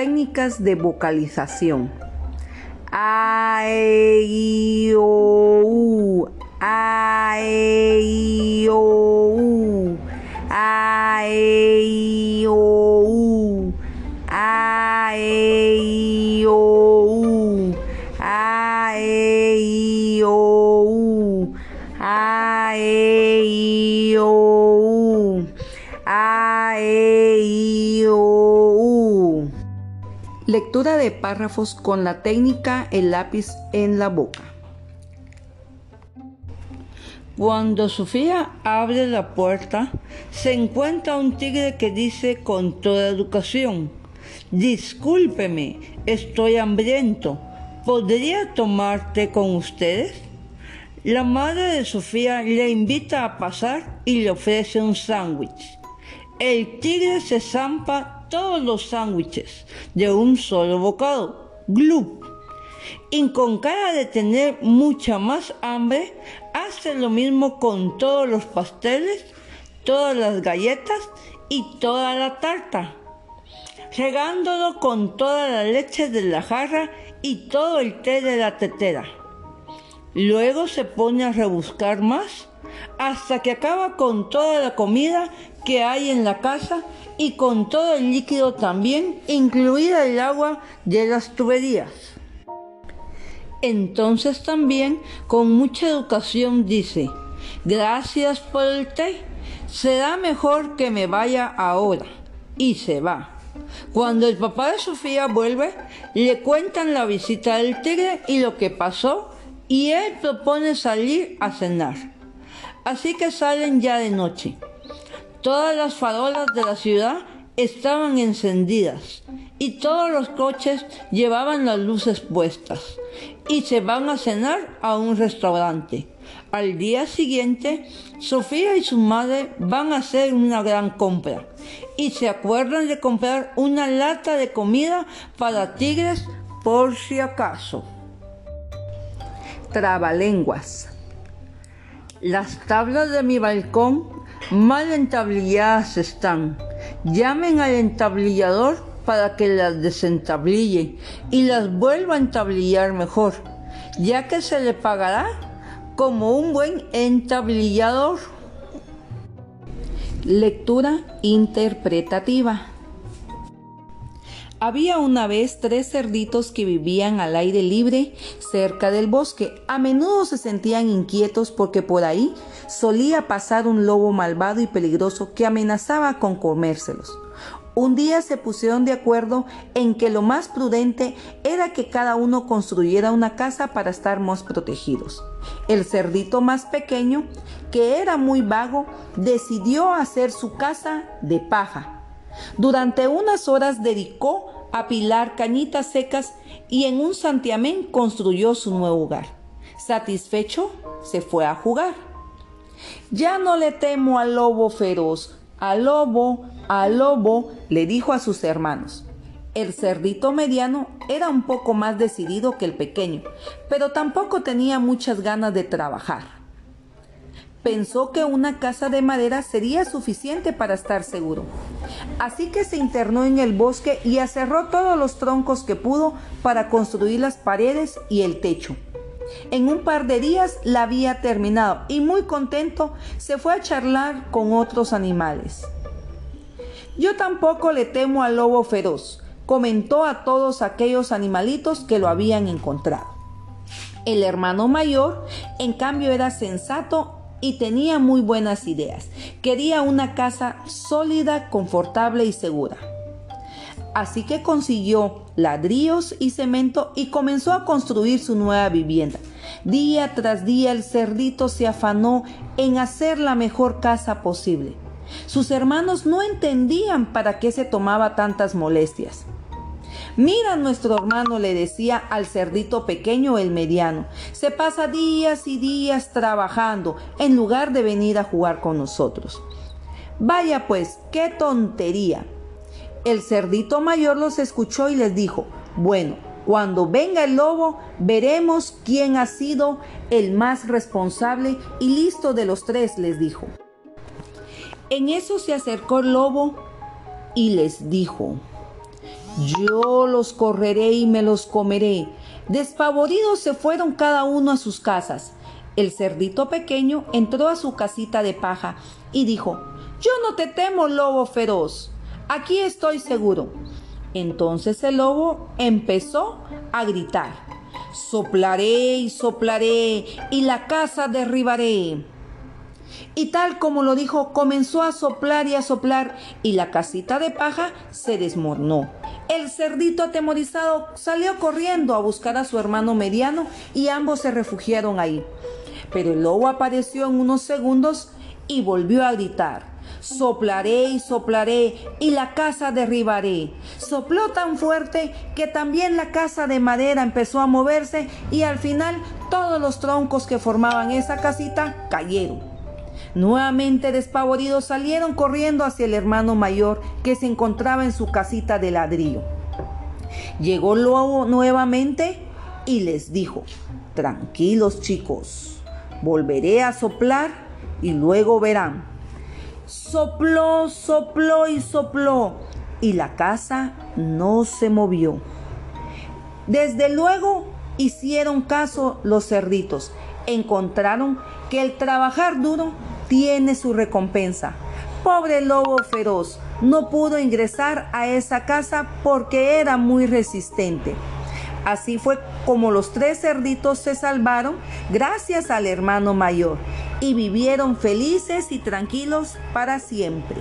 técnicas de vocalización. U. Lectura de párrafos con la técnica el lápiz en la boca. Cuando Sofía abre la puerta, se encuentra un tigre que dice con toda educación, Discúlpeme, estoy hambriento. ¿Podría tomarte con ustedes? La madre de Sofía le invita a pasar y le ofrece un sándwich. El tigre se zampa todos los sándwiches de un solo bocado. ¡Glup! Y con cara de tener mucha más hambre, hace lo mismo con todos los pasteles, todas las galletas y toda la tarta, regándolo con toda la leche de la jarra y todo el té de la tetera. Luego se pone a rebuscar más hasta que acaba con toda la comida hay en la casa y con todo el líquido también, incluida el agua de las tuberías. Entonces también, con mucha educación, dice, gracias por el té, será mejor que me vaya ahora. Y se va. Cuando el papá de Sofía vuelve, le cuentan la visita del tigre y lo que pasó, y él propone salir a cenar. Así que salen ya de noche. Todas las farolas de la ciudad estaban encendidas y todos los coches llevaban las luces puestas y se van a cenar a un restaurante. Al día siguiente, Sofía y su madre van a hacer una gran compra y se acuerdan de comprar una lata de comida para tigres por si acaso. Trabalenguas. Las tablas de mi balcón mal entablilladas están. Llamen al entablillador para que las desentablille y las vuelva a entablillar mejor, ya que se le pagará como un buen entablillador. Lectura interpretativa. Había una vez tres cerditos que vivían al aire libre cerca del bosque. A menudo se sentían inquietos porque por ahí solía pasar un lobo malvado y peligroso que amenazaba con comérselos. Un día se pusieron de acuerdo en que lo más prudente era que cada uno construyera una casa para estar más protegidos. El cerdito más pequeño, que era muy vago, decidió hacer su casa de paja durante unas horas dedicó a pilar cañitas secas y en un santiamén construyó su nuevo hogar. Satisfecho, se fue a jugar. Ya no le temo al lobo feroz, al lobo, al lobo, le dijo a sus hermanos. El cerdito mediano era un poco más decidido que el pequeño, pero tampoco tenía muchas ganas de trabajar. Pensó que una casa de madera sería suficiente para estar seguro. Así que se internó en el bosque y aserró todos los troncos que pudo para construir las paredes y el techo. En un par de días la había terminado y muy contento se fue a charlar con otros animales. Yo tampoco le temo al lobo feroz, comentó a todos aquellos animalitos que lo habían encontrado. El hermano mayor, en cambio, era sensato y tenía muy buenas ideas. Quería una casa sólida, confortable y segura. Así que consiguió ladrillos y cemento y comenzó a construir su nueva vivienda. Día tras día el cerdito se afanó en hacer la mejor casa posible. Sus hermanos no entendían para qué se tomaba tantas molestias. Mira, nuestro hermano le decía al cerdito pequeño el mediano, se pasa días y días trabajando en lugar de venir a jugar con nosotros. Vaya pues, qué tontería. El cerdito mayor los escuchó y les dijo, bueno, cuando venga el lobo, veremos quién ha sido el más responsable y listo de los tres, les dijo. En eso se acercó el lobo y les dijo, Yo los correré y me los comeré. Despavoridos se fueron cada uno a sus casas. El cerdito pequeño entró a su casita de paja y dijo, Yo no te temo, lobo feroz. Aquí estoy seguro. Entonces el lobo empezó a gritar, Soplaré y soplaré y la casa derribaré. Y tal como lo dijo, comenzó a soplar y a soplar y la casita de paja se desmoronó. El cerdito atemorizado salió corriendo a buscar a su hermano mediano y ambos se refugiaron ahí. Pero el lobo apareció en unos segundos y volvió a gritar. Soplaré y soplaré y la casa derribaré. Sopló tan fuerte que también la casa de madera empezó a moverse y al final todos los troncos que formaban esa casita cayeron. Nuevamente despavoridos salieron corriendo hacia el hermano mayor que se encontraba en su casita de ladrillo. Llegó luego nuevamente y les dijo, tranquilos chicos, volveré a soplar y luego verán. Sopló, sopló y sopló y la casa no se movió. Desde luego hicieron caso los cerditos. Encontraron que el trabajar duro tiene su recompensa. Pobre lobo feroz, no pudo ingresar a esa casa porque era muy resistente. Así fue como los tres cerditos se salvaron gracias al hermano mayor y vivieron felices y tranquilos para siempre.